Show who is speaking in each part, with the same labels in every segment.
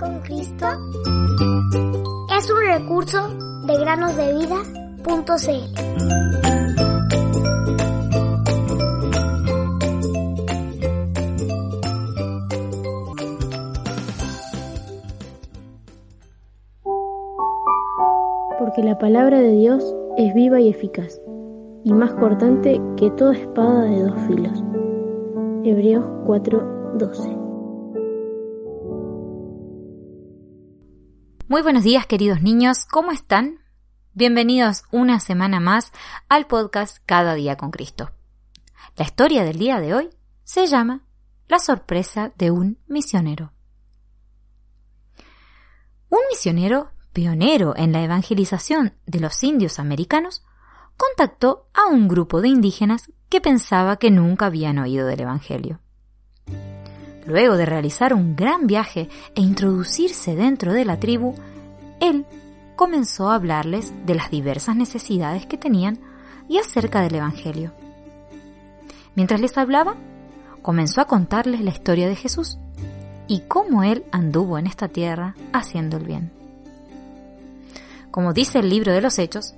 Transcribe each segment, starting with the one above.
Speaker 1: con Cristo es un recurso de granosdevida.cl.
Speaker 2: Porque la palabra de Dios es viva y eficaz, y más cortante que toda espada de dos filos. Hebreos 4:12
Speaker 3: Muy buenos días queridos niños, ¿cómo están? Bienvenidos una semana más al podcast Cada día con Cristo. La historia del día de hoy se llama La sorpresa de un misionero. Un misionero pionero en la evangelización de los indios americanos contactó a un grupo de indígenas que pensaba que nunca habían oído del Evangelio. Luego de realizar un gran viaje e introducirse dentro de la tribu, él comenzó a hablarles de las diversas necesidades que tenían y acerca del Evangelio. Mientras les hablaba, comenzó a contarles la historia de Jesús y cómo él anduvo en esta tierra haciendo el bien. Como dice el libro de los Hechos,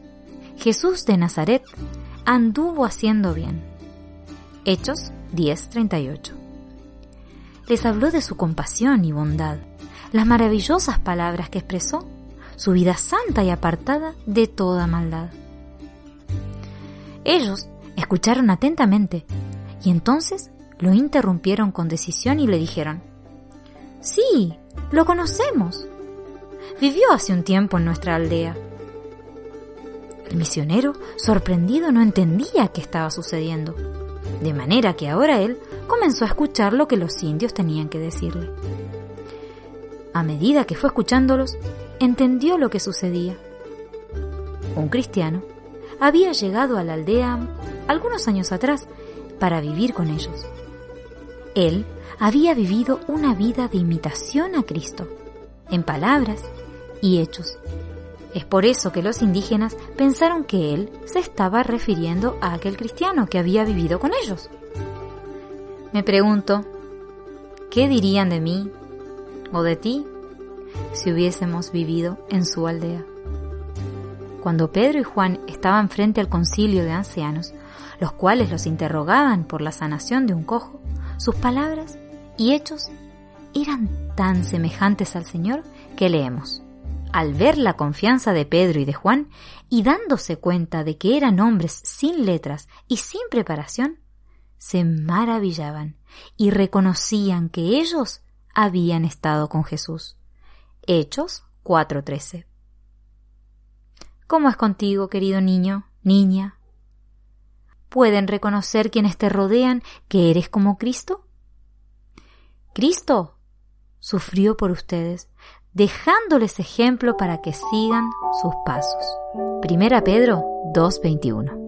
Speaker 3: Jesús de Nazaret anduvo haciendo bien. Hechos 10:38 les habló de su compasión y bondad, las maravillosas palabras que expresó, su vida santa y apartada de toda maldad. Ellos escucharon atentamente y entonces lo interrumpieron con decisión y le dijeron, Sí, lo conocemos. Vivió hace un tiempo en nuestra aldea. El misionero, sorprendido, no entendía qué estaba sucediendo, de manera que ahora él comenzó a escuchar lo que los indios tenían que decirle. A medida que fue escuchándolos, entendió lo que sucedía. Un cristiano había llegado a la aldea algunos años atrás para vivir con ellos. Él había vivido una vida de imitación a Cristo, en palabras y hechos. Es por eso que los indígenas pensaron que él se estaba refiriendo a aquel cristiano que había vivido con ellos. Me pregunto, ¿qué dirían de mí o de ti si hubiésemos vivido en su aldea? Cuando Pedro y Juan estaban frente al concilio de ancianos, los cuales los interrogaban por la sanación de un cojo, sus palabras y hechos eran tan semejantes al Señor que leemos. Al ver la confianza de Pedro y de Juan, y dándose cuenta de que eran hombres sin letras y sin preparación, se maravillaban y reconocían que ellos habían estado con Jesús. Hechos 4:13. ¿Cómo es contigo, querido niño, niña? ¿Pueden reconocer quienes te rodean que eres como Cristo? Cristo sufrió por ustedes, dejándoles ejemplo para que sigan sus pasos. Primera Pedro 2:21. Lámpara es